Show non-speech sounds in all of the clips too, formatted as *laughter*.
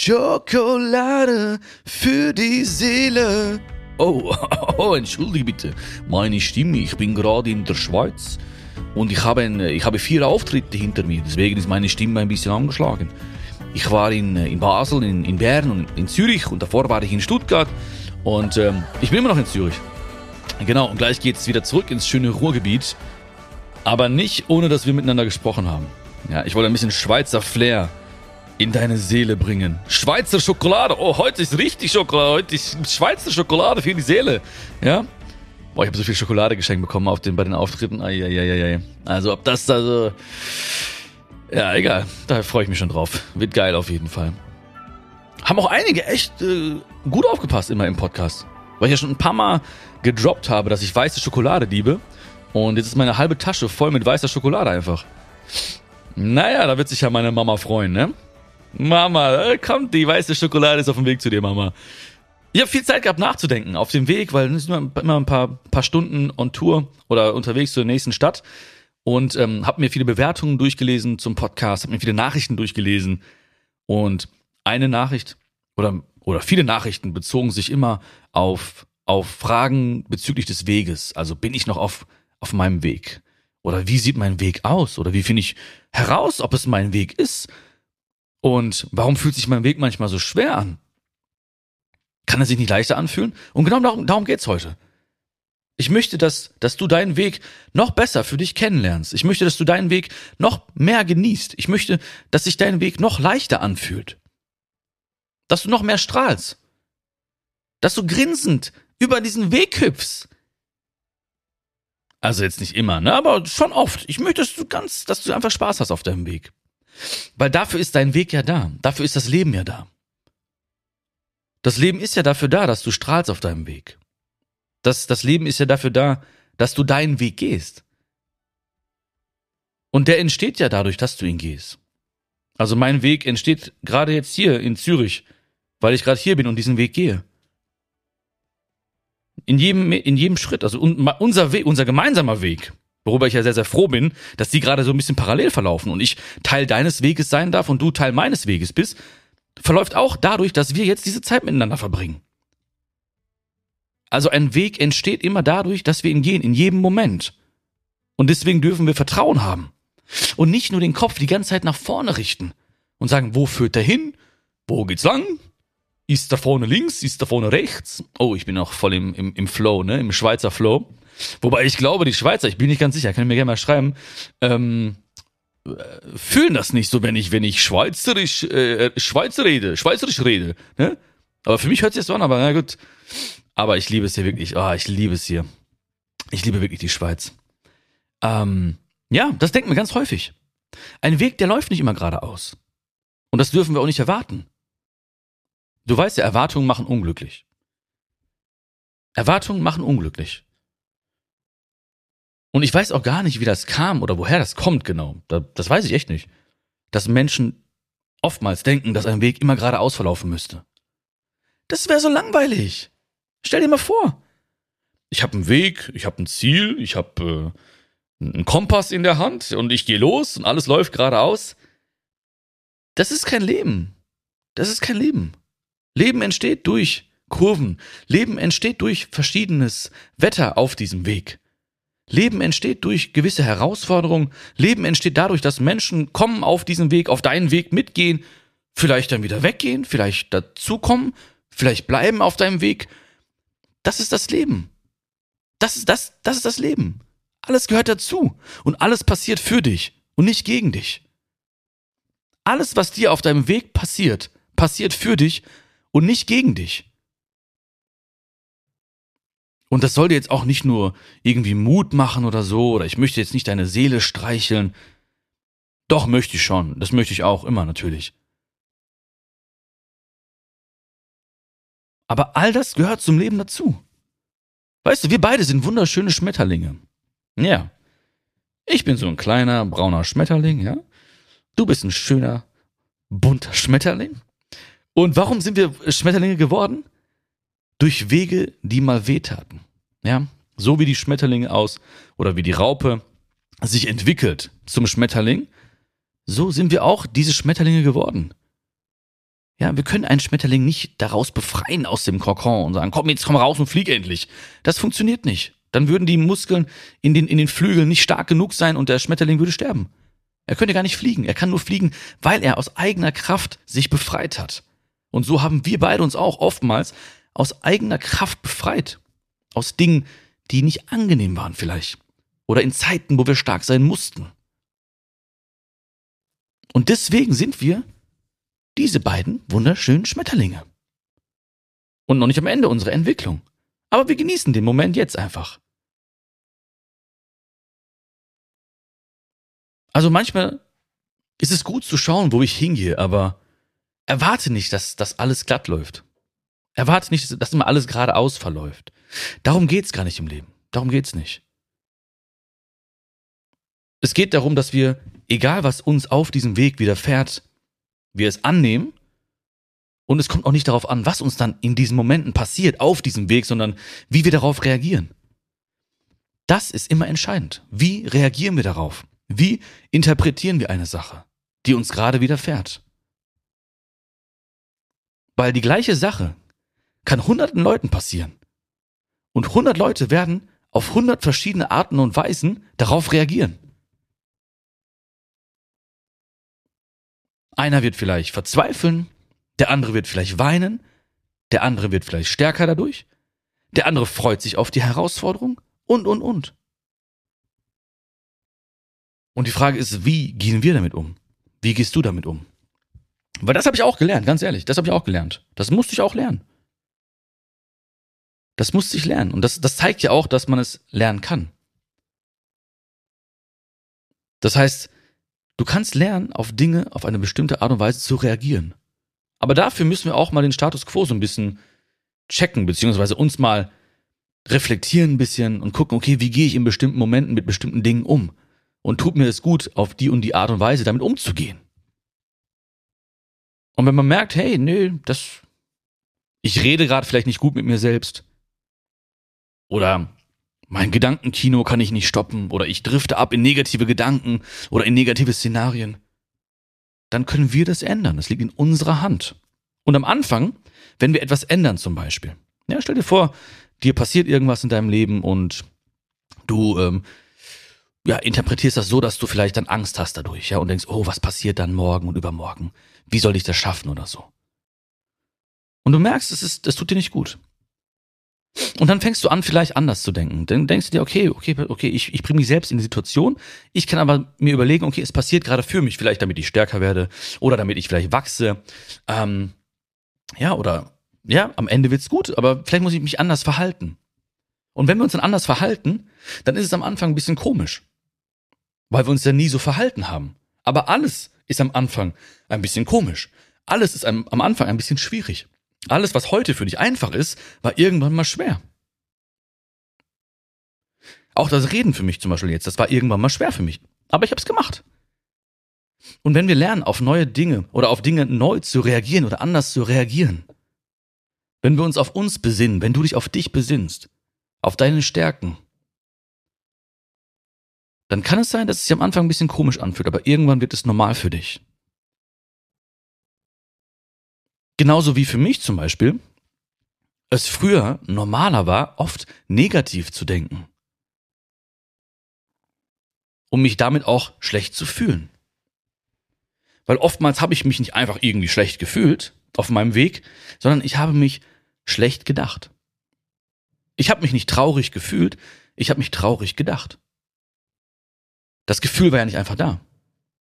Schokolade für die Seele. Oh, *laughs* oh, entschuldige bitte. Meine Stimme, ich bin gerade in der Schweiz und ich habe, ein, ich habe vier Auftritte hinter mir, deswegen ist meine Stimme ein bisschen angeschlagen. Ich war in, in Basel, in, in Bern und in Zürich und davor war ich in Stuttgart und ähm, ich bin immer noch in Zürich. Genau, und gleich geht es wieder zurück ins schöne Ruhrgebiet, aber nicht ohne, dass wir miteinander gesprochen haben. Ja, ich wollte ein bisschen Schweizer Flair in deine Seele bringen. Schweizer Schokolade. Oh, heute ist richtig Schokolade. Heute ist Schweizer Schokolade für die Seele. Ja? Boah, ich habe so viel Schokolade geschenkt bekommen auf den, bei den Auftritten. Eieieiei. Also, ob das da so. Ja, egal. Da freue ich mich schon drauf. Wird geil auf jeden Fall. Haben auch einige echt äh, gut aufgepasst immer im Podcast. Weil ich ja schon ein paar Mal gedroppt habe, dass ich weiße Schokolade liebe. Und jetzt ist meine halbe Tasche voll mit weißer Schokolade einfach. Naja, da wird sich ja meine Mama freuen, ne? Mama, äh, kommt, die weiße Schokolade ist auf dem Weg zu dir, Mama. Ich habe viel Zeit gehabt nachzudenken auf dem Weg, weil es sind immer ein paar, paar Stunden on Tour oder unterwegs zur nächsten Stadt und ähm, habe mir viele Bewertungen durchgelesen zum Podcast, habe mir viele Nachrichten durchgelesen und eine Nachricht oder oder viele Nachrichten bezogen sich immer auf auf Fragen bezüglich des Weges. Also bin ich noch auf auf meinem Weg oder wie sieht mein Weg aus oder wie finde ich heraus, ob es mein Weg ist? Und warum fühlt sich mein Weg manchmal so schwer an? Kann er sich nicht leichter anfühlen? Und genau darum, darum geht's heute. Ich möchte, dass, dass du deinen Weg noch besser für dich kennenlernst. Ich möchte, dass du deinen Weg noch mehr genießt. Ich möchte, dass sich dein Weg noch leichter anfühlt. Dass du noch mehr strahlst. Dass du grinsend über diesen Weg hüpfst. Also jetzt nicht immer, ne? Aber schon oft. Ich möchte, dass du ganz, dass du einfach Spaß hast auf deinem Weg. Weil dafür ist dein Weg ja da. Dafür ist das Leben ja da. Das Leben ist ja dafür da, dass du strahlst auf deinem Weg. Das, das Leben ist ja dafür da, dass du deinen Weg gehst. Und der entsteht ja dadurch, dass du ihn gehst. Also mein Weg entsteht gerade jetzt hier in Zürich, weil ich gerade hier bin und diesen Weg gehe. In jedem, in jedem Schritt, also unser Weg, unser gemeinsamer Weg, Worüber ich ja sehr, sehr froh bin, dass die gerade so ein bisschen parallel verlaufen und ich Teil deines Weges sein darf und du Teil meines Weges bist, verläuft auch dadurch, dass wir jetzt diese Zeit miteinander verbringen. Also ein Weg entsteht immer dadurch, dass wir ihn gehen, in jedem Moment. Und deswegen dürfen wir Vertrauen haben. Und nicht nur den Kopf die ganze Zeit nach vorne richten und sagen, wo führt er hin? Wo geht's lang? Ist da vorne links? Ist da vorne rechts? Oh, ich bin auch voll im, im, im Flow, ne? Im Schweizer Flow. Wobei ich glaube, die Schweizer, ich bin nicht ganz sicher, kann ich mir gerne mal schreiben, ähm, äh, fühlen das nicht so, wenn ich, wenn ich Schweizerisch, äh, Schweizer rede, Schweizerisch rede. Ne? Aber für mich hört sich das so an, aber na gut. Aber ich liebe es hier wirklich. Ah, oh, ich liebe es hier. Ich liebe wirklich die Schweiz. Ähm, ja, das denken wir ganz häufig. Ein Weg, der läuft nicht immer geradeaus. Und das dürfen wir auch nicht erwarten. Du weißt ja, Erwartungen machen unglücklich. Erwartungen machen unglücklich. Und ich weiß auch gar nicht, wie das kam oder woher das kommt genau. Das weiß ich echt nicht. Dass Menschen oftmals denken, dass ein Weg immer geradeaus verlaufen müsste. Das wäre so langweilig. Stell dir mal vor. Ich habe einen Weg, ich habe ein Ziel, ich habe äh, einen Kompass in der Hand und ich gehe los und alles läuft geradeaus. Das ist kein Leben. Das ist kein Leben. Leben entsteht durch Kurven. Leben entsteht durch verschiedenes Wetter auf diesem Weg. Leben entsteht durch gewisse Herausforderungen. Leben entsteht dadurch, dass Menschen kommen auf diesen Weg, auf deinen Weg mitgehen, vielleicht dann wieder weggehen, vielleicht dazukommen, vielleicht bleiben auf deinem Weg. Das ist das Leben. Das ist das, das ist das Leben. Alles gehört dazu und alles passiert für dich und nicht gegen dich. Alles, was dir auf deinem Weg passiert, passiert für dich und nicht gegen dich. Und das soll dir jetzt auch nicht nur irgendwie Mut machen oder so, oder ich möchte jetzt nicht deine Seele streicheln. Doch, möchte ich schon. Das möchte ich auch immer natürlich. Aber all das gehört zum Leben dazu. Weißt du, wir beide sind wunderschöne Schmetterlinge. Ja. Ich bin so ein kleiner, brauner Schmetterling, ja. Du bist ein schöner, bunter Schmetterling. Und warum sind wir Schmetterlinge geworden? Durch Wege, die mal wehtaten. Ja, so wie die Schmetterlinge aus oder wie die Raupe sich entwickelt zum Schmetterling, so sind wir auch diese Schmetterlinge geworden. Ja, wir können einen Schmetterling nicht daraus befreien aus dem Kokon und sagen, komm, jetzt komm raus und flieg endlich. Das funktioniert nicht. Dann würden die Muskeln in den, in den Flügeln nicht stark genug sein und der Schmetterling würde sterben. Er könnte gar nicht fliegen. Er kann nur fliegen, weil er aus eigener Kraft sich befreit hat. Und so haben wir beide uns auch oftmals aus eigener Kraft befreit. Aus Dingen, die nicht angenehm waren vielleicht. Oder in Zeiten, wo wir stark sein mussten. Und deswegen sind wir diese beiden wunderschönen Schmetterlinge. Und noch nicht am Ende unserer Entwicklung. Aber wir genießen den Moment jetzt einfach. Also manchmal ist es gut zu schauen, wo ich hingehe, aber erwarte nicht, dass das alles glatt läuft. Erwarte nicht, dass immer alles geradeaus verläuft. Darum geht's gar nicht im Leben. Darum geht's nicht. Es geht darum, dass wir, egal was uns auf diesem Weg widerfährt, wir es annehmen und es kommt auch nicht darauf an, was uns dann in diesen Momenten passiert auf diesem Weg, sondern wie wir darauf reagieren. Das ist immer entscheidend. Wie reagieren wir darauf? Wie interpretieren wir eine Sache, die uns gerade widerfährt? Weil die gleiche Sache kann hunderten Leuten passieren. Und hundert Leute werden auf hundert verschiedene Arten und Weisen darauf reagieren. Einer wird vielleicht verzweifeln, der andere wird vielleicht weinen, der andere wird vielleicht stärker dadurch, der andere freut sich auf die Herausforderung und, und, und. Und die Frage ist, wie gehen wir damit um? Wie gehst du damit um? Weil das habe ich auch gelernt, ganz ehrlich, das habe ich auch gelernt. Das musste ich auch lernen. Das musste ich lernen. Und das, das zeigt ja auch, dass man es lernen kann. Das heißt, Du kannst lernen, auf Dinge auf eine bestimmte Art und Weise zu reagieren. Aber dafür müssen wir auch mal den Status quo so ein bisschen checken, beziehungsweise uns mal reflektieren ein bisschen und gucken, okay, wie gehe ich in bestimmten Momenten mit bestimmten Dingen um? Und tut mir es gut, auf die und die Art und Weise damit umzugehen. Und wenn man merkt, hey, nö, das, ich rede gerade vielleicht nicht gut mit mir selbst. Oder mein Gedankenkino kann ich nicht stoppen oder ich drifte ab in negative Gedanken oder in negative Szenarien. Dann können wir das ändern. Das liegt in unserer Hand. Und am Anfang, wenn wir etwas ändern zum Beispiel, ja, stell dir vor, dir passiert irgendwas in deinem Leben und du ähm, ja, interpretierst das so, dass du vielleicht dann Angst hast dadurch, ja, und denkst, oh, was passiert dann morgen und übermorgen? Wie soll ich das schaffen oder so? Und du merkst, es ist, das tut dir nicht gut. Und dann fängst du an, vielleicht anders zu denken. Dann denkst du dir, okay, okay, okay, ich, ich bringe mich selbst in die Situation. Ich kann aber mir überlegen, okay, es passiert gerade für mich, vielleicht damit ich stärker werde oder damit ich vielleicht wachse. Ähm, ja, oder ja, am Ende wird's gut, aber vielleicht muss ich mich anders verhalten. Und wenn wir uns dann anders verhalten, dann ist es am Anfang ein bisschen komisch. Weil wir uns ja nie so verhalten haben. Aber alles ist am Anfang ein bisschen komisch. Alles ist am, am Anfang ein bisschen schwierig. Alles, was heute für dich einfach ist, war irgendwann mal schwer. Auch das Reden für mich zum Beispiel jetzt, das war irgendwann mal schwer für mich. Aber ich habe es gemacht. Und wenn wir lernen, auf neue Dinge oder auf Dinge neu zu reagieren oder anders zu reagieren, wenn wir uns auf uns besinnen, wenn du dich auf dich besinnst, auf deine Stärken, dann kann es sein, dass es sich am Anfang ein bisschen komisch anfühlt, aber irgendwann wird es normal für dich. Genauso wie für mich zum Beispiel es früher normaler war, oft negativ zu denken. Um mich damit auch schlecht zu fühlen. Weil oftmals habe ich mich nicht einfach irgendwie schlecht gefühlt auf meinem Weg, sondern ich habe mich schlecht gedacht. Ich habe mich nicht traurig gefühlt, ich habe mich traurig gedacht. Das Gefühl war ja nicht einfach da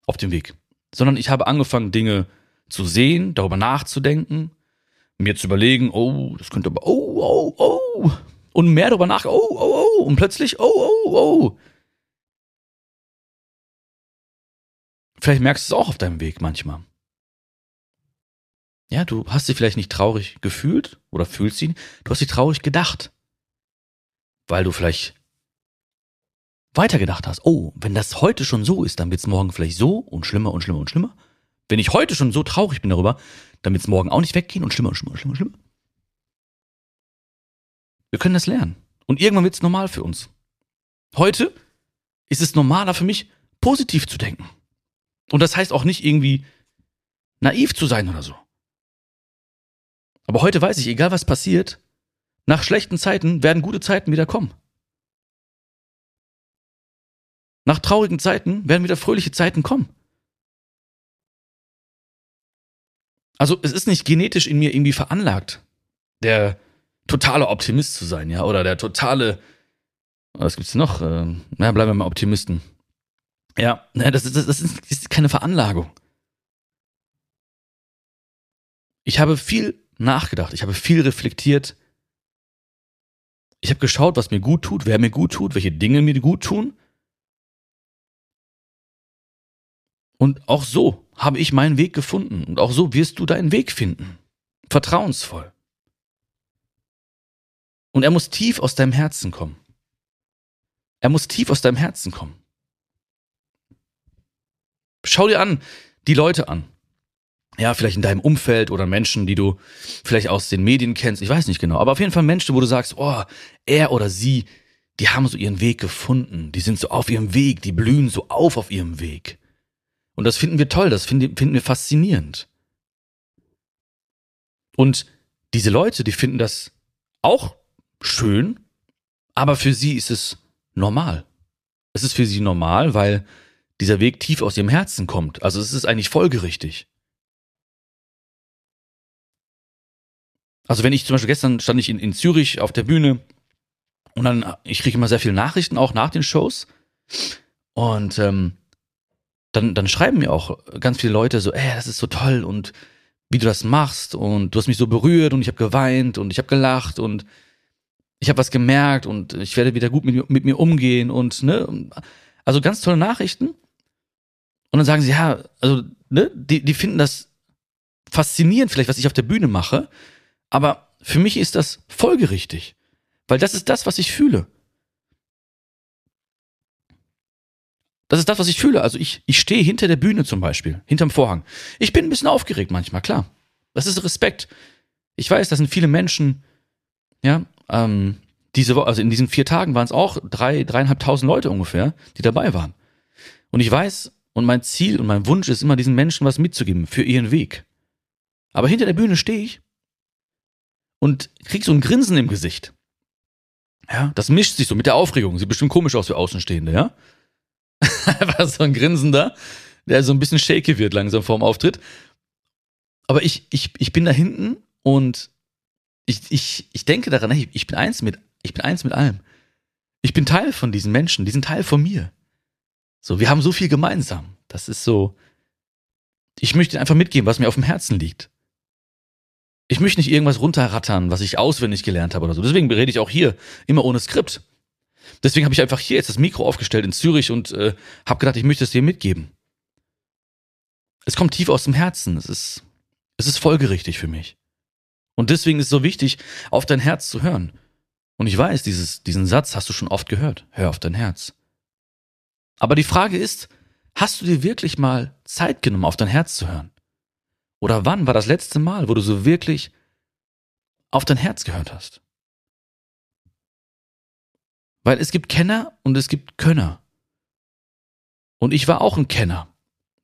auf dem Weg, sondern ich habe angefangen, Dinge zu sehen, darüber nachzudenken, mir zu überlegen, oh, das könnte aber, oh, oh, oh, und mehr darüber nach, oh, oh, oh, und plötzlich, oh, oh, oh. Vielleicht merkst du es auch auf deinem Weg manchmal. Ja, du hast dich vielleicht nicht traurig gefühlt oder fühlst ihn, du hast dich traurig gedacht. Weil du vielleicht weitergedacht hast, oh, wenn das heute schon so ist, dann wird es morgen vielleicht so und schlimmer und schlimmer und schlimmer. Wenn ich heute schon so traurig bin darüber, dann wird es morgen auch nicht weggehen und schlimmer und schlimmer und schlimmer. Wir können das lernen. Und irgendwann wird es normal für uns. Heute ist es normaler für mich, positiv zu denken. Und das heißt auch nicht irgendwie naiv zu sein oder so. Aber heute weiß ich, egal was passiert, nach schlechten Zeiten werden gute Zeiten wieder kommen. Nach traurigen Zeiten werden wieder fröhliche Zeiten kommen. Also es ist nicht genetisch in mir irgendwie veranlagt, der totale Optimist zu sein, ja, oder der totale, was gibt's noch? Ähm, na, bleiben wir mal Optimisten. Ja, das ist, das, ist, das ist keine Veranlagung. Ich habe viel nachgedacht, ich habe viel reflektiert. Ich habe geschaut, was mir gut tut, wer mir gut tut, welche Dinge mir gut tun. Und auch so habe ich meinen Weg gefunden. Und auch so wirst du deinen Weg finden. Vertrauensvoll. Und er muss tief aus deinem Herzen kommen. Er muss tief aus deinem Herzen kommen. Schau dir an, die Leute an. Ja, vielleicht in deinem Umfeld oder Menschen, die du vielleicht aus den Medien kennst. Ich weiß nicht genau. Aber auf jeden Fall Menschen, wo du sagst, oh, er oder sie, die haben so ihren Weg gefunden. Die sind so auf ihrem Weg. Die blühen so auf auf ihrem Weg. Und das finden wir toll. Das finden, wir faszinierend. Und diese Leute, die finden das auch schön, aber für sie ist es normal. Es ist für sie normal, weil dieser Weg tief aus ihrem Herzen kommt. Also es ist eigentlich folgerichtig. Also wenn ich zum Beispiel gestern stand ich in, in Zürich auf der Bühne und dann, ich kriege immer sehr viele Nachrichten auch nach den Shows und ähm, dann, dann schreiben mir auch ganz viele Leute so, ey, das ist so toll und wie du das machst und du hast mich so berührt und ich habe geweint und ich habe gelacht und ich habe was gemerkt und ich werde wieder gut mit, mit mir umgehen und ne, also ganz tolle Nachrichten. Und dann sagen sie, ja, also ne, die, die finden das faszinierend vielleicht, was ich auf der Bühne mache, aber für mich ist das folgerichtig, weil das ist das, was ich fühle. Das ist das, was ich fühle. Also ich, ich stehe hinter der Bühne zum Beispiel, hinterm Vorhang. Ich bin ein bisschen aufgeregt manchmal, klar. Das ist Respekt. Ich weiß, das sind viele Menschen, ja, ähm, diese Woche, also in diesen vier Tagen waren es auch drei, dreieinhalbtausend Leute ungefähr, die dabei waren. Und ich weiß, und mein Ziel und mein Wunsch ist immer, diesen Menschen was mitzugeben für ihren Weg. Aber hinter der Bühne stehe ich und krieg so ein Grinsen im Gesicht. Ja, das mischt sich so mit der Aufregung. Sieht bestimmt komisch aus für Außenstehende, ja? *laughs* Einfach so ein Grinsen da, der so ein bisschen shaky wird langsam vorm Auftritt. Aber ich, ich, ich bin da hinten und ich, ich, ich denke daran, hey, ich bin eins mit, ich bin eins mit allem. Ich bin Teil von diesen Menschen, die sind Teil von mir. So, wir haben so viel gemeinsam. Das ist so, ich möchte einfach mitgeben, was mir auf dem Herzen liegt. Ich möchte nicht irgendwas runterrattern, was ich auswendig gelernt habe oder so. Deswegen rede ich auch hier immer ohne Skript. Deswegen habe ich einfach hier jetzt das Mikro aufgestellt in Zürich und äh, habe gedacht, ich möchte es dir mitgeben. Es kommt tief aus dem Herzen. Es ist, es ist folgerichtig für mich. Und deswegen ist es so wichtig, auf dein Herz zu hören. Und ich weiß, dieses, diesen Satz hast du schon oft gehört. Hör auf dein Herz. Aber die Frage ist, hast du dir wirklich mal Zeit genommen, auf dein Herz zu hören? Oder wann war das letzte Mal, wo du so wirklich auf dein Herz gehört hast? Weil es gibt Kenner und es gibt Könner. Und ich war auch ein Kenner.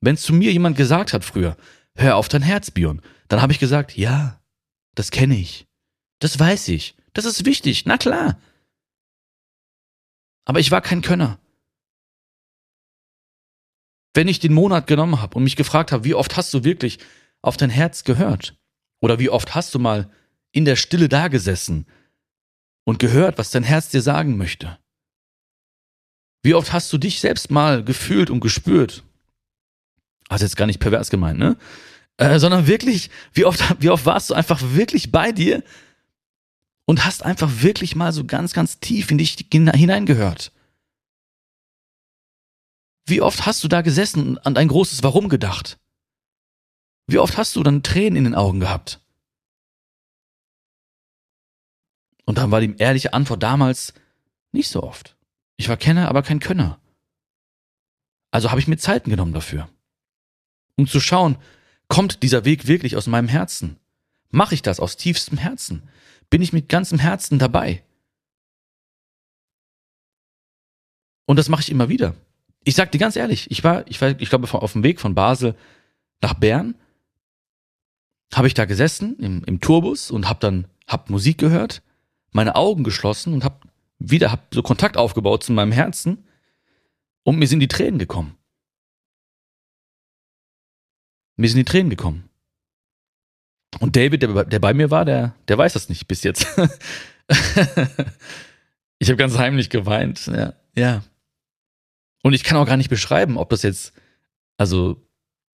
Wenn zu mir jemand gesagt hat früher, hör auf dein Herz, Björn, dann habe ich gesagt, ja, das kenne ich. Das weiß ich. Das ist wichtig, na klar. Aber ich war kein Könner. Wenn ich den Monat genommen habe und mich gefragt habe, wie oft hast du wirklich auf dein Herz gehört? Oder wie oft hast du mal in der Stille dagesessen und gehört, was dein Herz dir sagen möchte? Wie oft hast du dich selbst mal gefühlt und gespürt? Also jetzt gar nicht pervers gemeint, ne? Äh, sondern wirklich, wie oft, wie oft warst du einfach wirklich bei dir und hast einfach wirklich mal so ganz, ganz tief in dich hineingehört? Wie oft hast du da gesessen und an dein großes Warum gedacht? Wie oft hast du dann Tränen in den Augen gehabt? Und dann war die ehrliche Antwort damals nicht so oft. Ich war Kenner, aber kein Könner. Also habe ich mir Zeiten genommen dafür. Um zu schauen, kommt dieser Weg wirklich aus meinem Herzen? Mache ich das aus tiefstem Herzen? Bin ich mit ganzem Herzen dabei? Und das mache ich immer wieder. Ich sag dir ganz ehrlich, ich war, ich war, ich glaube, auf dem Weg von Basel nach Bern habe ich da gesessen im, im Tourbus und habe dann hab Musik gehört, meine Augen geschlossen und habe wieder hab so Kontakt aufgebaut zu meinem Herzen und mir sind die Tränen gekommen. Mir sind die Tränen gekommen. Und David, der, der bei mir war, der, der weiß das nicht bis jetzt. *laughs* ich habe ganz heimlich geweint. Ja, ja. Und ich kann auch gar nicht beschreiben, ob das jetzt, also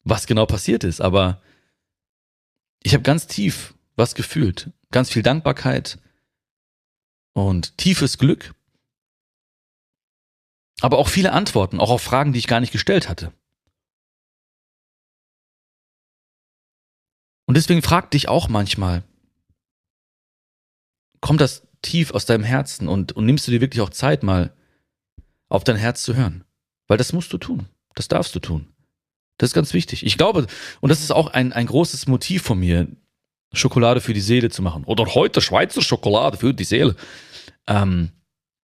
was genau passiert ist, aber ich habe ganz tief was gefühlt. Ganz viel Dankbarkeit und tiefes Glück. Aber auch viele Antworten, auch auf Fragen, die ich gar nicht gestellt hatte. Und deswegen frag dich auch manchmal, kommt das tief aus deinem Herzen und, und nimmst du dir wirklich auch Zeit, mal auf dein Herz zu hören? Weil das musst du tun. Das darfst du tun. Das ist ganz wichtig. Ich glaube, und das ist auch ein, ein großes Motiv von mir, Schokolade für die Seele zu machen. Oder heute Schweizer Schokolade für die Seele. Ähm,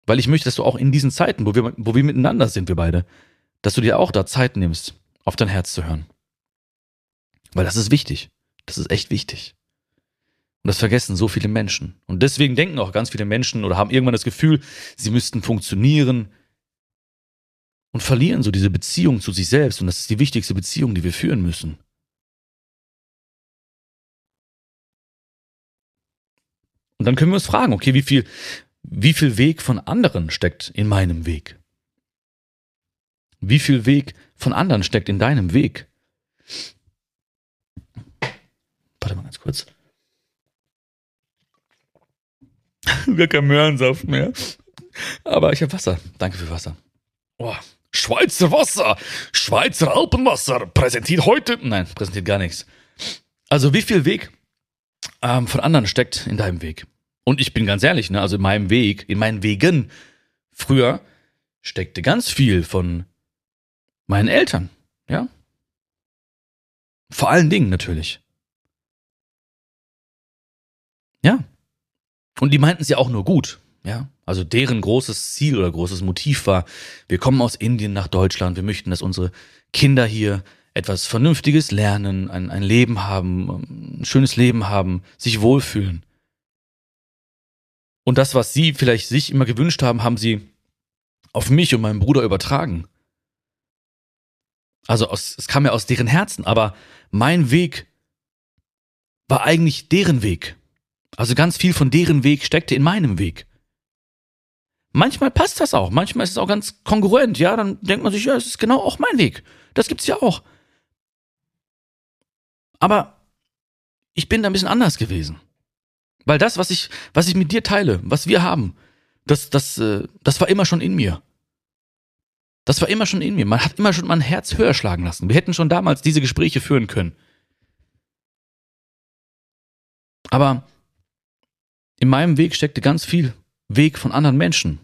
weil ich möchte, dass du auch in diesen Zeiten, wo wir, wo wir miteinander sind, wir beide, dass du dir auch da Zeit nimmst, auf dein Herz zu hören. Weil das ist wichtig. Das ist echt wichtig. Und das vergessen so viele Menschen. Und deswegen denken auch ganz viele Menschen oder haben irgendwann das Gefühl, sie müssten funktionieren, und verlieren so diese Beziehung zu sich selbst. Und das ist die wichtigste Beziehung, die wir führen müssen. Und dann können wir uns fragen, okay, wie viel, wie viel Weg von anderen steckt in meinem Weg? Wie viel Weg von anderen steckt in deinem Weg? Warte mal ganz kurz. *laughs* Gar kein Möhrensaft mehr. Aber ich habe Wasser. Danke für Wasser. Oh, Schweizer Wasser, Schweizer Alpenwasser präsentiert heute. Nein, präsentiert gar nichts. Also wie viel Weg ähm, von anderen steckt in deinem Weg? Und ich bin ganz ehrlich, ne, also in meinem Weg, in meinen Wegen früher steckte ganz viel von meinen Eltern, ja. Vor allen Dingen natürlich. Ja. Und die meinten es ja auch nur gut. Ja, also deren großes Ziel oder großes Motiv war, wir kommen aus Indien nach Deutschland, wir möchten, dass unsere Kinder hier etwas Vernünftiges lernen, ein, ein Leben haben, ein schönes Leben haben, sich wohlfühlen. Und das, was sie vielleicht sich immer gewünscht haben, haben sie auf mich und meinen Bruder übertragen. Also aus, es kam ja aus deren Herzen, aber mein Weg war eigentlich deren Weg. Also ganz viel von deren Weg steckte in meinem Weg. Manchmal passt das auch. Manchmal ist es auch ganz kongruent. Ja, dann denkt man sich, ja, es ist genau auch mein Weg. Das gibt's ja auch. Aber ich bin da ein bisschen anders gewesen. Weil das, was ich, was ich mit dir teile, was wir haben, das, das, äh, das war immer schon in mir. Das war immer schon in mir. Man hat immer schon mein Herz höher schlagen lassen. Wir hätten schon damals diese Gespräche führen können. Aber in meinem Weg steckte ganz viel Weg von anderen Menschen.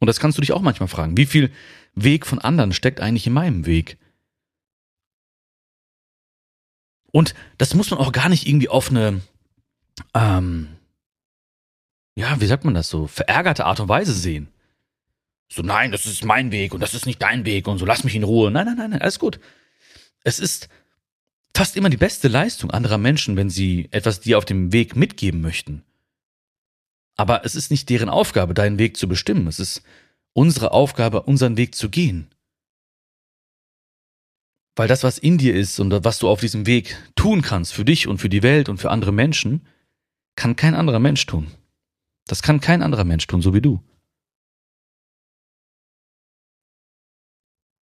Und das kannst du dich auch manchmal fragen. Wie viel Weg von anderen steckt eigentlich in meinem Weg? Und das muss man auch gar nicht irgendwie auf eine, ähm, ja, wie sagt man das so, verärgerte Art und Weise sehen. So, nein, das ist mein Weg und das ist nicht dein Weg und so, lass mich in Ruhe. Nein, nein, nein, nein, alles gut. Es ist fast immer die beste Leistung anderer Menschen, wenn sie etwas dir auf dem Weg mitgeben möchten. Aber es ist nicht deren Aufgabe, deinen Weg zu bestimmen. Es ist unsere Aufgabe, unseren Weg zu gehen. Weil das, was in dir ist und was du auf diesem Weg tun kannst, für dich und für die Welt und für andere Menschen, kann kein anderer Mensch tun. Das kann kein anderer Mensch tun, so wie du.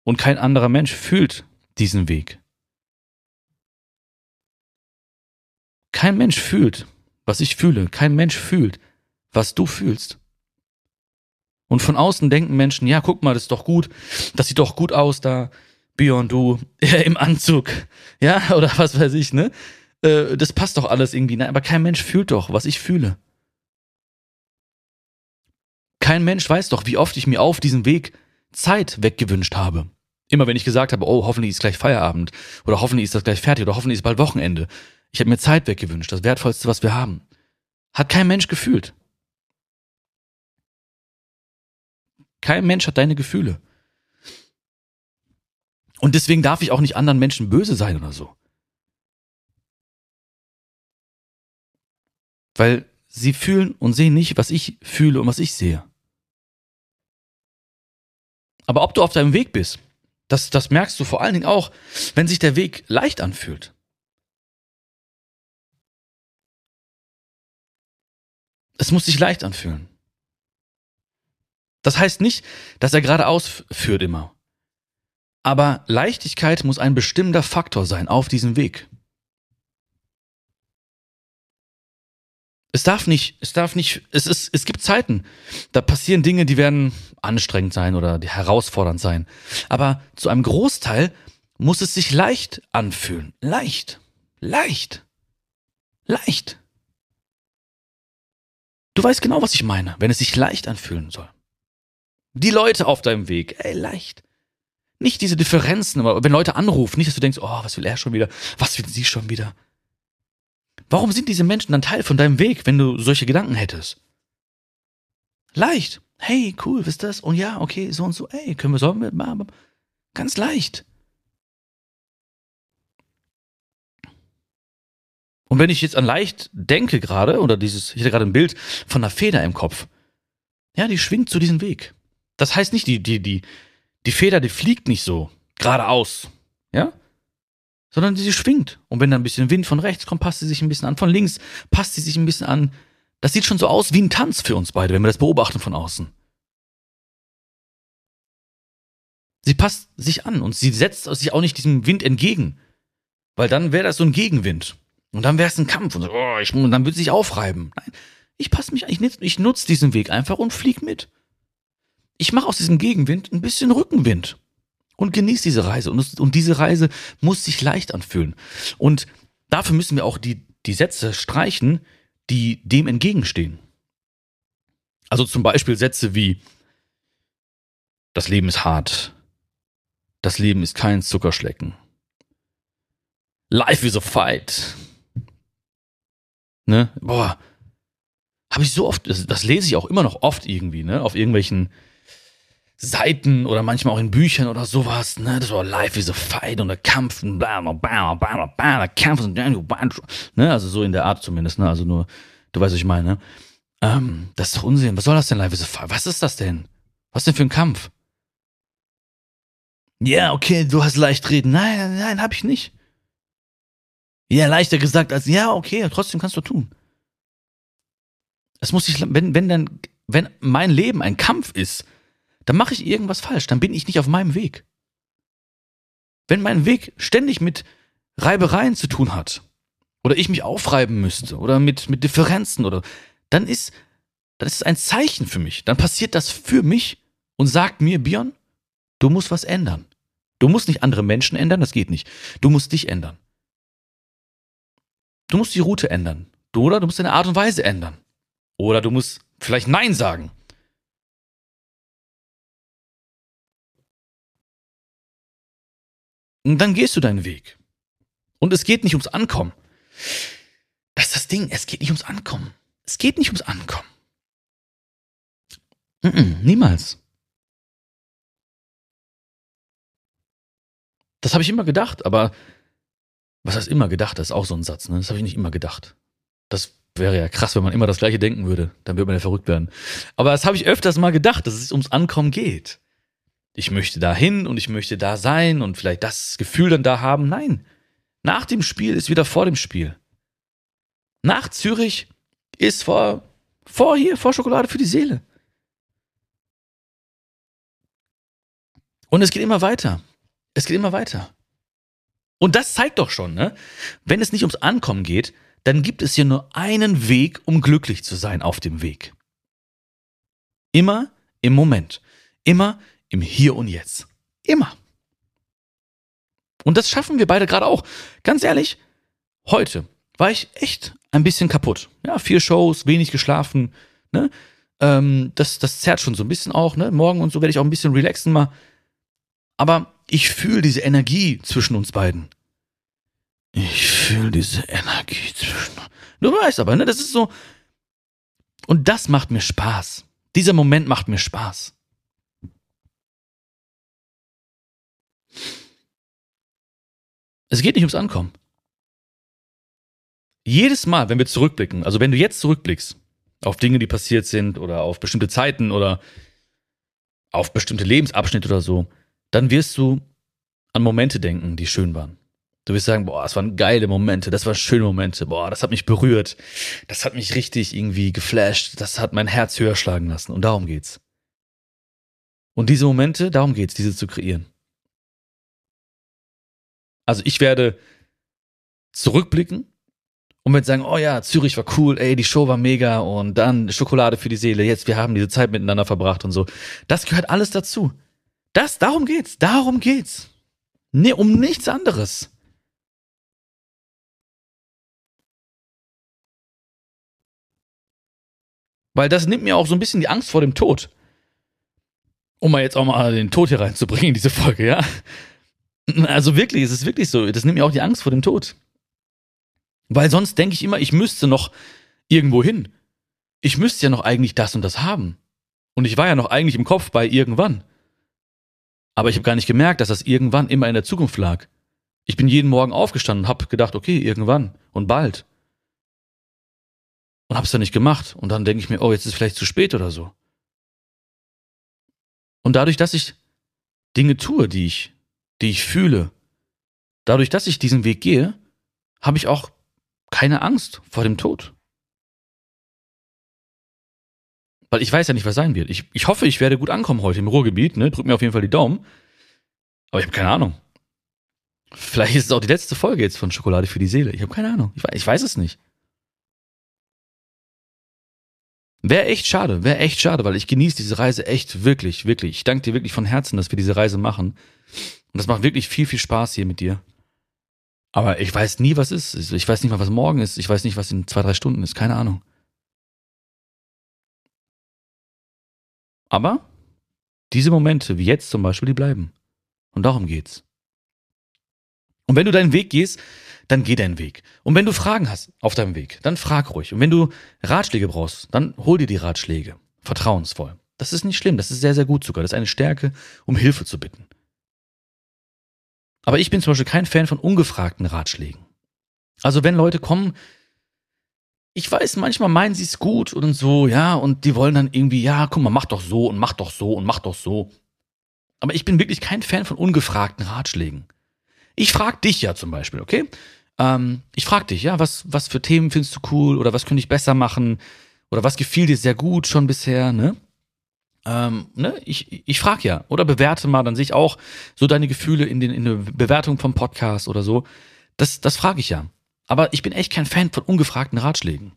Und kein anderer Mensch fühlt diesen Weg. Kein Mensch fühlt, was ich fühle. Kein Mensch fühlt, was du fühlst. Und von außen denken Menschen, ja, guck mal, das ist doch gut, das sieht doch gut aus da, Björn, du *laughs* im Anzug, ja, oder was weiß ich, ne? Äh, das passt doch alles irgendwie, ne? aber kein Mensch fühlt doch, was ich fühle. Kein Mensch weiß doch, wie oft ich mir auf diesem Weg Zeit weggewünscht habe. Immer wenn ich gesagt habe, oh, hoffentlich ist gleich Feierabend oder hoffentlich ist das gleich fertig oder hoffentlich ist bald Wochenende. Ich habe mir Zeit weggewünscht, das Wertvollste, was wir haben. Hat kein Mensch gefühlt. Kein Mensch hat deine Gefühle. Und deswegen darf ich auch nicht anderen Menschen böse sein oder so. Weil sie fühlen und sehen nicht, was ich fühle und was ich sehe. Aber ob du auf deinem Weg bist, das, das merkst du vor allen Dingen auch, wenn sich der Weg leicht anfühlt. Es muss sich leicht anfühlen. Das heißt nicht, dass er geradeaus führt immer. Aber Leichtigkeit muss ein bestimmter Faktor sein auf diesem Weg. Es darf nicht, es darf nicht, es ist, es gibt Zeiten, da passieren Dinge, die werden anstrengend sein oder herausfordernd sein. Aber zu einem Großteil muss es sich leicht anfühlen. Leicht. Leicht. Leicht. Du weißt genau, was ich meine, wenn es sich leicht anfühlen soll. Die Leute auf deinem Weg, ey, leicht. Nicht diese Differenzen, aber wenn Leute anrufen, nicht, dass du denkst, oh, was will er schon wieder? Was will sie schon wieder? Warum sind diese Menschen dann Teil von deinem Weg, wenn du solche Gedanken hättest? Leicht. Hey, cool, wisst das? Und ja, okay, so und so. Ey, können wir so mit? Ganz leicht. Und wenn ich jetzt an leicht denke gerade, oder dieses, ich hatte gerade ein Bild von einer Feder im Kopf. Ja, die schwingt zu diesem Weg. Das heißt nicht, die, die, die, die Feder, die fliegt nicht so geradeaus. Ja? Sondern sie schwingt. Und wenn da ein bisschen Wind von rechts kommt, passt sie sich ein bisschen an. Von links passt sie sich ein bisschen an. Das sieht schon so aus wie ein Tanz für uns beide, wenn wir das beobachten von außen. Sie passt sich an und sie setzt sich auch nicht diesem Wind entgegen. Weil dann wäre das so ein Gegenwind. Und dann wäre es ein Kampf und, so, oh, ich, und dann würde sie sich aufreiben. Nein, ich passe mich, ich, ich nutze diesen Weg einfach und flieg mit. Ich mache aus diesem Gegenwind ein bisschen Rückenwind und genießt diese Reise. Und, und diese Reise muss sich leicht anfühlen. Und dafür müssen wir auch die, die Sätze streichen, die dem entgegenstehen. Also zum Beispiel Sätze wie Das Leben ist hart. Das Leben ist kein Zuckerschlecken. Life is a fight. Ne? Boah. Habe ich so oft, das, das, lese ich auch immer noch oft irgendwie, ne? Auf irgendwelchen Seiten oder manchmal auch in Büchern oder sowas, ne, das war Life is a Fight und der Kampf und bla bla bla bla bla der Kampf und ne, also so in der Art zumindest, ne, also nur, du weißt, was ich meine, ne? ähm, das ist doch Unsinn, was soll das denn, Life is a Fight, was ist das denn? Was denn für ein Kampf? Ja, okay, du hast leicht reden, nein, nein, hab ich nicht. Ja, leichter gesagt als, ja, okay, trotzdem kannst du tun. Es muss sich, wenn, wenn dann, wenn mein Leben ein Kampf ist, dann mache ich irgendwas falsch, dann bin ich nicht auf meinem Weg. Wenn mein Weg ständig mit Reibereien zu tun hat, oder ich mich aufreiben müsste, oder mit, mit Differenzen, oder, dann ist, dann ist es ein Zeichen für mich. Dann passiert das für mich und sagt mir, Björn, du musst was ändern. Du musst nicht andere Menschen ändern, das geht nicht. Du musst dich ändern. Du musst die Route ändern. Oder du musst deine Art und Weise ändern. Oder du musst vielleicht Nein sagen. Und dann gehst du deinen Weg. Und es geht nicht ums Ankommen. Das ist das Ding, es geht nicht ums Ankommen. Es geht nicht ums Ankommen. Mm -mm, niemals. Das habe ich immer gedacht, aber was heißt immer gedacht? Das ist auch so ein Satz, ne? Das habe ich nicht immer gedacht. Das wäre ja krass, wenn man immer das Gleiche denken würde. Dann würde man ja verrückt werden. Aber das habe ich öfters mal gedacht, dass es ums Ankommen geht ich möchte da hin und ich möchte da sein und vielleicht das Gefühl dann da haben. Nein, nach dem Spiel ist wieder vor dem Spiel. Nach Zürich ist vor, vor hier, vor Schokolade für die Seele. Und es geht immer weiter. Es geht immer weiter. Und das zeigt doch schon, ne? Wenn es nicht ums Ankommen geht, dann gibt es hier nur einen Weg, um glücklich zu sein auf dem Weg. Immer im Moment. Immer im Hier und Jetzt. Immer. Und das schaffen wir beide gerade auch. Ganz ehrlich, heute war ich echt ein bisschen kaputt. Ja, vier Shows, wenig geschlafen. Ne? Ähm, das, das zerrt schon so ein bisschen auch. Ne? Morgen und so werde ich auch ein bisschen relaxen mal. Aber ich fühle diese Energie zwischen uns beiden. Ich fühle diese Energie zwischen uns. Du weißt aber, ne? Das ist so. Und das macht mir Spaß. Dieser Moment macht mir Spaß. Es geht nicht ums Ankommen. jedes Mal, wenn wir zurückblicken, also wenn du jetzt zurückblickst auf Dinge, die passiert sind oder auf bestimmte Zeiten oder auf bestimmte Lebensabschnitte oder so, dann wirst du an Momente denken, die schön waren. Du wirst sagen, boah, das waren geile Momente, das waren schöne Momente, boah, das hat mich berührt, das hat mich richtig irgendwie geflasht, das hat mein Herz höher schlagen lassen und darum geht's. Und diese Momente, darum geht's, diese zu kreieren. Also ich werde zurückblicken und werde sagen, oh ja, Zürich war cool, ey, die Show war mega und dann Schokolade für die Seele, jetzt wir haben diese Zeit miteinander verbracht und so. Das gehört alles dazu. Das, darum geht's, darum geht's. Nee, um nichts anderes. Weil das nimmt mir auch so ein bisschen die Angst vor dem Tod. Um mal jetzt auch mal den Tod hier reinzubringen in diese Folge, ja. Also wirklich, es ist wirklich so. Das nimmt mir auch die Angst vor dem Tod. Weil sonst denke ich immer, ich müsste noch irgendwo hin. Ich müsste ja noch eigentlich das und das haben. Und ich war ja noch eigentlich im Kopf bei irgendwann. Aber ich habe gar nicht gemerkt, dass das irgendwann immer in der Zukunft lag. Ich bin jeden Morgen aufgestanden und habe gedacht, okay, irgendwann und bald. Und hab's dann nicht gemacht. Und dann denke ich mir, oh, jetzt ist es vielleicht zu spät oder so. Und dadurch, dass ich Dinge tue, die ich die ich fühle. Dadurch, dass ich diesen Weg gehe, habe ich auch keine Angst vor dem Tod. Weil ich weiß ja nicht, was sein wird. Ich, ich hoffe, ich werde gut ankommen heute im Ruhrgebiet. Ne? Drück mir auf jeden Fall die Daumen. Aber ich habe keine Ahnung. Vielleicht ist es auch die letzte Folge jetzt von Schokolade für die Seele. Ich habe keine Ahnung. Ich ich weiß es nicht. Wäre echt schade, wäre echt schade, weil ich genieße diese Reise echt wirklich, wirklich. Ich danke dir wirklich von Herzen, dass wir diese Reise machen. Und das macht wirklich viel, viel Spaß hier mit dir. Aber ich weiß nie, was ist. Ich weiß nicht mal, was morgen ist. Ich weiß nicht, was in zwei, drei Stunden ist. Keine Ahnung. Aber diese Momente, wie jetzt zum Beispiel, die bleiben. Und darum geht's. Und wenn du deinen Weg gehst, dann geh deinen Weg. Und wenn du Fragen hast auf deinem Weg, dann frag ruhig. Und wenn du Ratschläge brauchst, dann hol dir die Ratschläge. Vertrauensvoll. Das ist nicht schlimm, das ist sehr, sehr gut sogar. Das ist eine Stärke, um Hilfe zu bitten. Aber ich bin zum Beispiel kein Fan von ungefragten Ratschlägen. Also wenn Leute kommen, ich weiß, manchmal meinen sie es gut und so, ja, und die wollen dann irgendwie, ja, guck mal, mach doch so und mach doch so und mach doch so. Aber ich bin wirklich kein Fan von ungefragten Ratschlägen. Ich frag dich ja zum Beispiel, okay? Ähm, ich frag dich, ja, was, was für Themen findest du cool oder was könnte ich besser machen oder was gefiel dir sehr gut schon bisher, ne? Ähm, ne, ich, ich frage ja, oder bewerte mal, dann sehe ich auch so deine Gefühle in, den, in der Bewertung vom Podcast oder so. Das, das frage ich ja. Aber ich bin echt kein Fan von ungefragten Ratschlägen.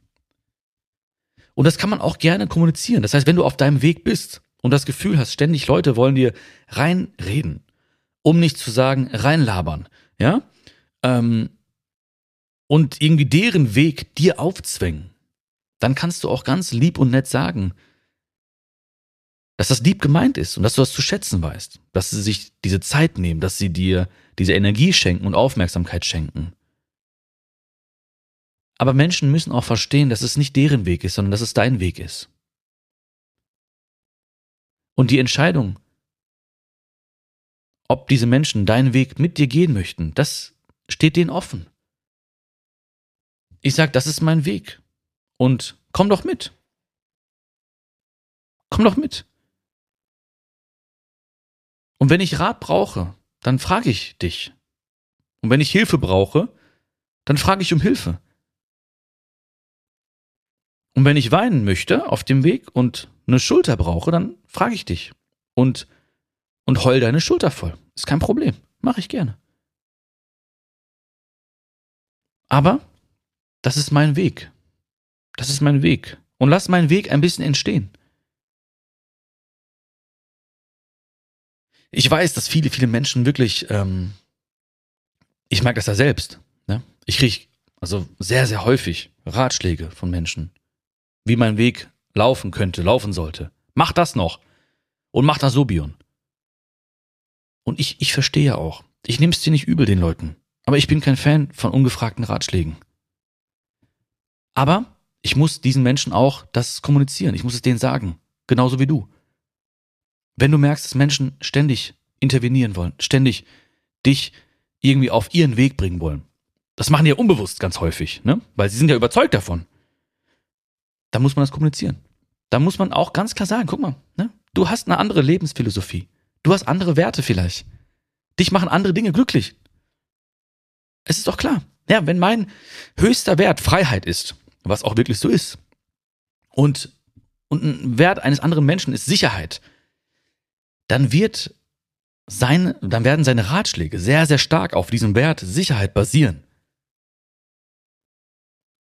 Und das kann man auch gerne kommunizieren. Das heißt, wenn du auf deinem Weg bist und das Gefühl hast, ständig Leute wollen dir reinreden, um nicht zu sagen, reinlabern, ja, ähm, und irgendwie deren Weg dir aufzwängen, dann kannst du auch ganz lieb und nett sagen, dass das lieb gemeint ist und dass du das zu schätzen weißt, dass sie sich diese Zeit nehmen, dass sie dir diese Energie schenken und Aufmerksamkeit schenken. Aber Menschen müssen auch verstehen, dass es nicht deren Weg ist, sondern dass es dein Weg ist. Und die Entscheidung, ob diese Menschen deinen Weg mit dir gehen möchten, das steht denen offen. Ich sag, das ist mein Weg. Und komm doch mit. Komm doch mit. Und wenn ich Rat brauche, dann frage ich dich. Und wenn ich Hilfe brauche, dann frage ich um Hilfe. Und wenn ich weinen möchte auf dem Weg und eine Schulter brauche, dann frage ich dich. Und, und heul deine Schulter voll. Ist kein Problem. Mache ich gerne. Aber das ist mein Weg. Das ist mein Weg. Und lass meinen Weg ein bisschen entstehen. Ich weiß, dass viele, viele Menschen wirklich, ähm, ich mag das ja selbst. Ne? Ich kriege also sehr, sehr häufig Ratschläge von Menschen, wie mein Weg laufen könnte, laufen sollte. Mach das noch und mach das so, Bion. Und ich, ich verstehe ja auch. Ich nehme es dir nicht übel, den Leuten. Aber ich bin kein Fan von ungefragten Ratschlägen. Aber ich muss diesen Menschen auch das kommunizieren. Ich muss es denen sagen. Genauso wie du. Wenn du merkst, dass Menschen ständig intervenieren wollen, ständig dich irgendwie auf ihren Weg bringen wollen, Das machen die ja unbewusst ganz häufig, ne? Weil sie sind ja überzeugt davon. Da muss man das kommunizieren. Da muss man auch ganz klar sagen, guck mal, ne? Du hast eine andere Lebensphilosophie. Du hast andere Werte vielleicht. Dich machen andere Dinge glücklich. Es ist doch klar. Ja, wenn mein höchster Wert Freiheit ist, was auch wirklich so ist, und, und ein Wert eines anderen Menschen ist Sicherheit, dann wird sein, dann werden seine Ratschläge sehr, sehr stark auf diesem Wert Sicherheit basieren.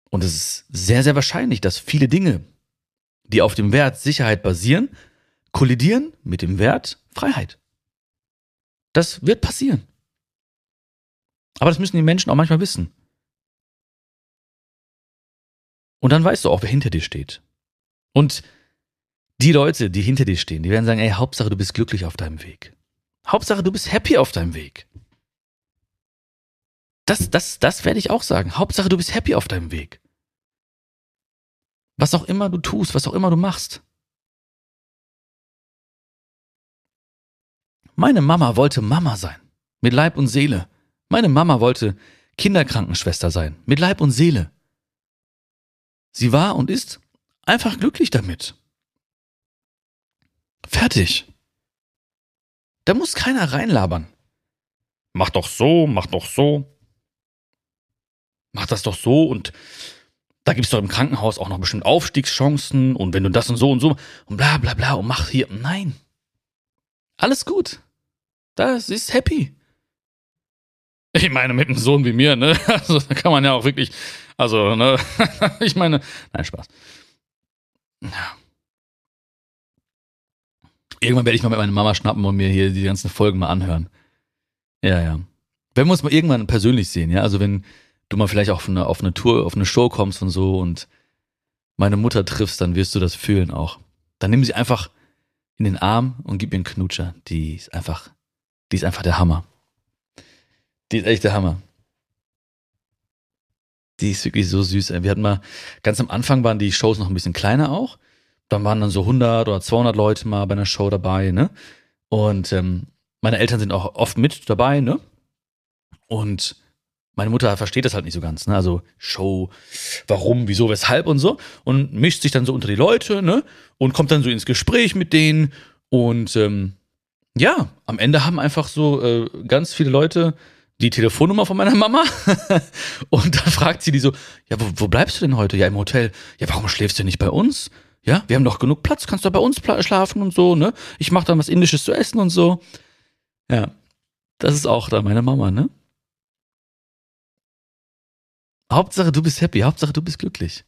Und es ist sehr, sehr wahrscheinlich, dass viele Dinge, die auf dem Wert Sicherheit basieren, kollidieren mit dem Wert Freiheit. Das wird passieren. Aber das müssen die Menschen auch manchmal wissen. Und dann weißt du auch, wer hinter dir steht. Und die Leute, die hinter dir stehen, die werden sagen, ey, Hauptsache, du bist glücklich auf deinem Weg. Hauptsache, du bist happy auf deinem Weg. Das, das, das werde ich auch sagen. Hauptsache, du bist happy auf deinem Weg. Was auch immer du tust, was auch immer du machst. Meine Mama wollte Mama sein, mit Leib und Seele. Meine Mama wollte Kinderkrankenschwester sein, mit Leib und Seele. Sie war und ist einfach glücklich damit. Fertig. Da muss keiner reinlabern. Mach doch so, mach doch so. Mach das doch so und da gibt's doch im Krankenhaus auch noch bestimmt Aufstiegschancen und wenn du das und so und so und bla bla bla und mach hier. Nein. Alles gut. Das ist happy. Ich meine, mit einem Sohn wie mir, ne? *laughs* Also, da kann man ja auch wirklich, also, ne? *laughs* Ich meine, nein, Spaß. Ja. Irgendwann werde ich mal mit meiner Mama schnappen und mir hier die ganzen Folgen mal anhören. Ja, ja. Wenn wir uns mal irgendwann persönlich sehen, ja, also wenn du mal vielleicht auf eine, auf eine Tour, auf eine Show kommst und so und meine Mutter triffst, dann wirst du das fühlen auch. Dann nimm sie einfach in den Arm und gib ihr einen Knutscher. Die ist einfach, die ist einfach der Hammer. Die ist echt der Hammer. Die ist wirklich so süß. Wir hatten mal, ganz am Anfang waren die Shows noch ein bisschen kleiner auch. Dann waren dann so 100 oder 200 Leute mal bei einer Show dabei, ne? Und ähm, meine Eltern sind auch oft mit dabei, ne? Und meine Mutter versteht das halt nicht so ganz, ne? Also Show, warum, wieso, weshalb und so. Und mischt sich dann so unter die Leute, ne? Und kommt dann so ins Gespräch mit denen. Und ähm, ja, am Ende haben einfach so äh, ganz viele Leute die Telefonnummer von meiner Mama *laughs* und dann fragt sie die so, ja, wo, wo bleibst du denn heute? Ja, im Hotel. Ja, warum schläfst du nicht bei uns? Ja, wir haben doch genug Platz, kannst du bei uns schlafen und so, ne? Ich mach dann was Indisches zu essen und so. Ja, das ist auch da meine Mama, ne? Hauptsache, du bist happy, Hauptsache, du bist glücklich.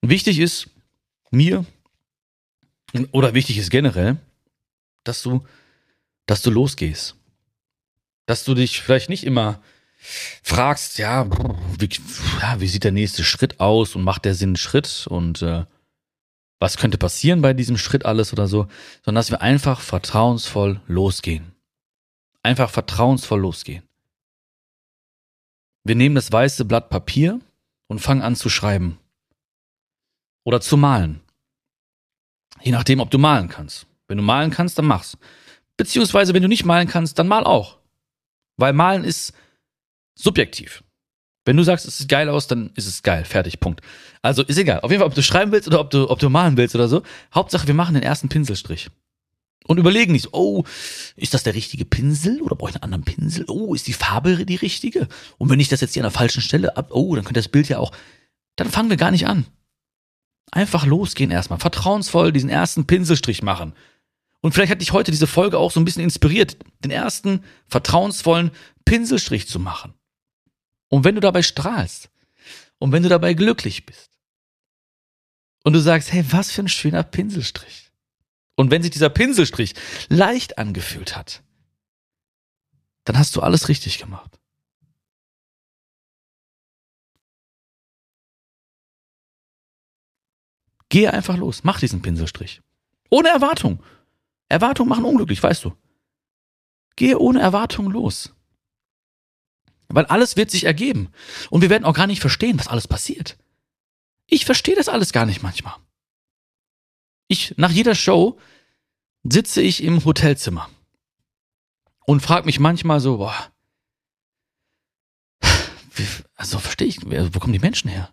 Wichtig ist mir, oder wichtig ist generell, dass du dass du losgehst. Dass du dich vielleicht nicht immer fragst, ja, wie, ja, wie sieht der nächste Schritt aus und macht der Sinn einen Schritt und äh, was könnte passieren bei diesem Schritt alles oder so, sondern dass wir einfach vertrauensvoll losgehen. Einfach vertrauensvoll losgehen. Wir nehmen das weiße Blatt Papier und fangen an zu schreiben. Oder zu malen. Je nachdem, ob du malen kannst. Wenn du malen kannst, dann mach's. Beziehungsweise, wenn du nicht malen kannst, dann mal auch. Weil malen ist subjektiv. Wenn du sagst, es sieht geil aus, dann ist es geil. Fertig, Punkt. Also ist egal. Auf jeden Fall, ob du schreiben willst oder ob du, ob du malen willst oder so. Hauptsache, wir machen den ersten Pinselstrich. Und überlegen nicht, oh, ist das der richtige Pinsel oder brauche ich einen anderen Pinsel? Oh, ist die Farbe die richtige? Und wenn ich das jetzt hier an der falschen Stelle ab, oh, dann könnte das Bild ja auch. Dann fangen wir gar nicht an. Einfach losgehen erstmal. Vertrauensvoll diesen ersten Pinselstrich machen. Und vielleicht hat dich heute diese Folge auch so ein bisschen inspiriert, den ersten vertrauensvollen Pinselstrich zu machen. Und wenn du dabei strahlst und wenn du dabei glücklich bist und du sagst, hey, was für ein schöner Pinselstrich. Und wenn sich dieser Pinselstrich leicht angefühlt hat, dann hast du alles richtig gemacht. Gehe einfach los, mach diesen Pinselstrich. Ohne Erwartung. Erwartungen machen unglücklich, weißt du. Gehe ohne Erwartungen los. Weil alles wird sich ergeben. Und wir werden auch gar nicht verstehen, was alles passiert. Ich verstehe das alles gar nicht manchmal. Ich, nach jeder Show sitze ich im Hotelzimmer. Und frag mich manchmal so, boah, wie, also verstehe ich, wo kommen die Menschen her?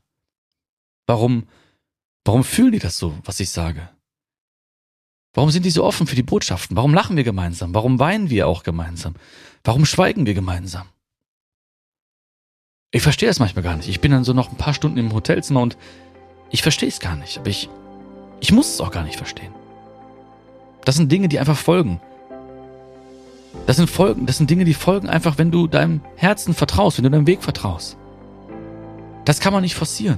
Warum, warum fühlen die das so, was ich sage? Warum sind die so offen für die Botschaften? Warum lachen wir gemeinsam? Warum weinen wir auch gemeinsam? Warum schweigen wir gemeinsam? Ich verstehe das manchmal gar nicht. Ich bin dann so noch ein paar Stunden im Hotelzimmer und ich verstehe es gar nicht. Aber ich, ich muss es auch gar nicht verstehen. Das sind Dinge, die einfach folgen. Das sind Folgen, das sind Dinge, die folgen einfach, wenn du deinem Herzen vertraust, wenn du deinem Weg vertraust. Das kann man nicht forcieren.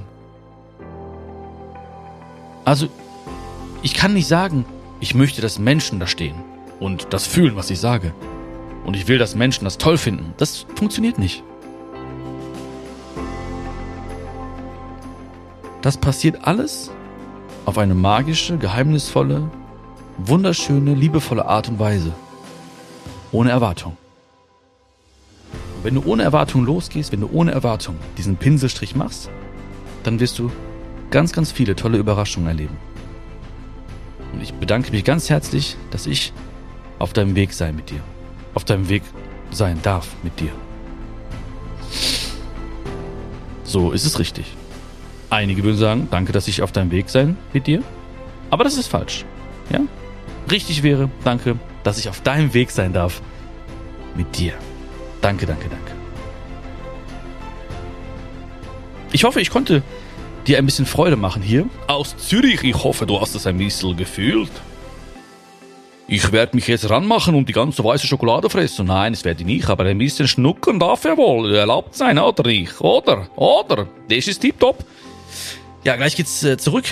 Also, ich kann nicht sagen, ich möchte, dass Menschen da stehen und das fühlen, was ich sage. Und ich will, dass Menschen das toll finden. Das funktioniert nicht. Das passiert alles auf eine magische, geheimnisvolle, wunderschöne, liebevolle Art und Weise. Ohne Erwartung. Und wenn du ohne Erwartung losgehst, wenn du ohne Erwartung diesen Pinselstrich machst, dann wirst du ganz, ganz viele tolle Überraschungen erleben. Und ich bedanke mich ganz herzlich, dass ich auf deinem Weg sein mit dir. Auf deinem Weg sein darf mit dir. So ist es richtig. Einige würden sagen, danke, dass ich auf deinem Weg sein mit dir. Aber das ist falsch. Ja? Richtig wäre, danke, dass ich auf deinem Weg sein darf mit dir. Danke, danke, danke. Ich hoffe, ich konnte dir ein bisschen Freude machen hier aus Zürich. Ich hoffe, du hast es ein bisschen gefühlt. Ich werde mich jetzt ranmachen und die ganze weiße Schokolade fressen. Nein, das werde ich nicht, aber ein bisschen schnuckern darf ja wohl erlaubt sein, oder nicht? Oder? Oder? Das ist tiptop. Ja, gleich geht's äh, zurück.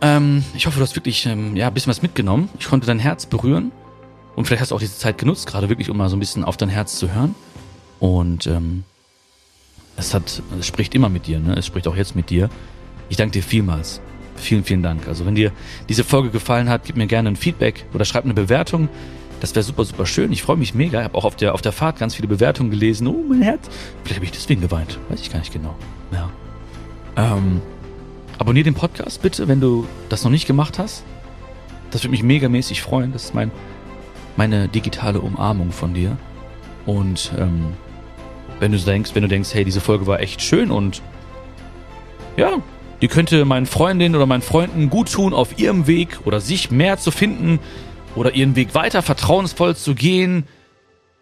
Ähm, ich hoffe, du hast wirklich ähm, ja, ein bisschen was mitgenommen. Ich konnte dein Herz berühren. Und vielleicht hast du auch diese Zeit genutzt, gerade wirklich, um mal so ein bisschen auf dein Herz zu hören. Und ähm, es hat, es spricht immer mit dir, ne? Es spricht auch jetzt mit dir. Ich danke dir vielmals. Vielen, vielen Dank. Also wenn dir diese Folge gefallen hat, gib mir gerne ein Feedback oder schreib eine Bewertung. Das wäre super, super schön. Ich freue mich mega. Ich habe auch auf der, auf der Fahrt ganz viele Bewertungen gelesen. Oh, mein Herz. Vielleicht habe ich deswegen geweint. Weiß ich gar nicht genau. Ja. Ähm, abonnier den Podcast bitte, wenn du das noch nicht gemacht hast. Das würde mich megamäßig freuen. Das ist mein, meine digitale Umarmung von dir. Und ähm, wenn du denkst, wenn du denkst, hey, diese Folge war echt schön und ja, die könnte meinen Freundinnen oder meinen Freunden gut tun, auf ihrem Weg oder sich mehr zu finden oder ihren Weg weiter vertrauensvoll zu gehen,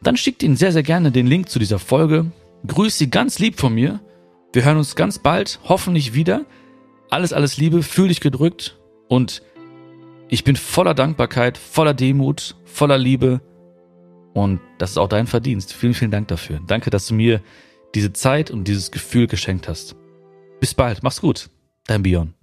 dann schickt ihnen sehr, sehr gerne den Link zu dieser Folge. Grüß sie ganz lieb von mir. Wir hören uns ganz bald, hoffentlich wieder. Alles, alles Liebe, fühl dich gedrückt und ich bin voller Dankbarkeit, voller Demut, voller Liebe und das ist auch dein Verdienst. Vielen, vielen Dank dafür. Danke, dass du mir diese Zeit und dieses Gefühl geschenkt hast. Bis bald, mach's gut. Dein Bion.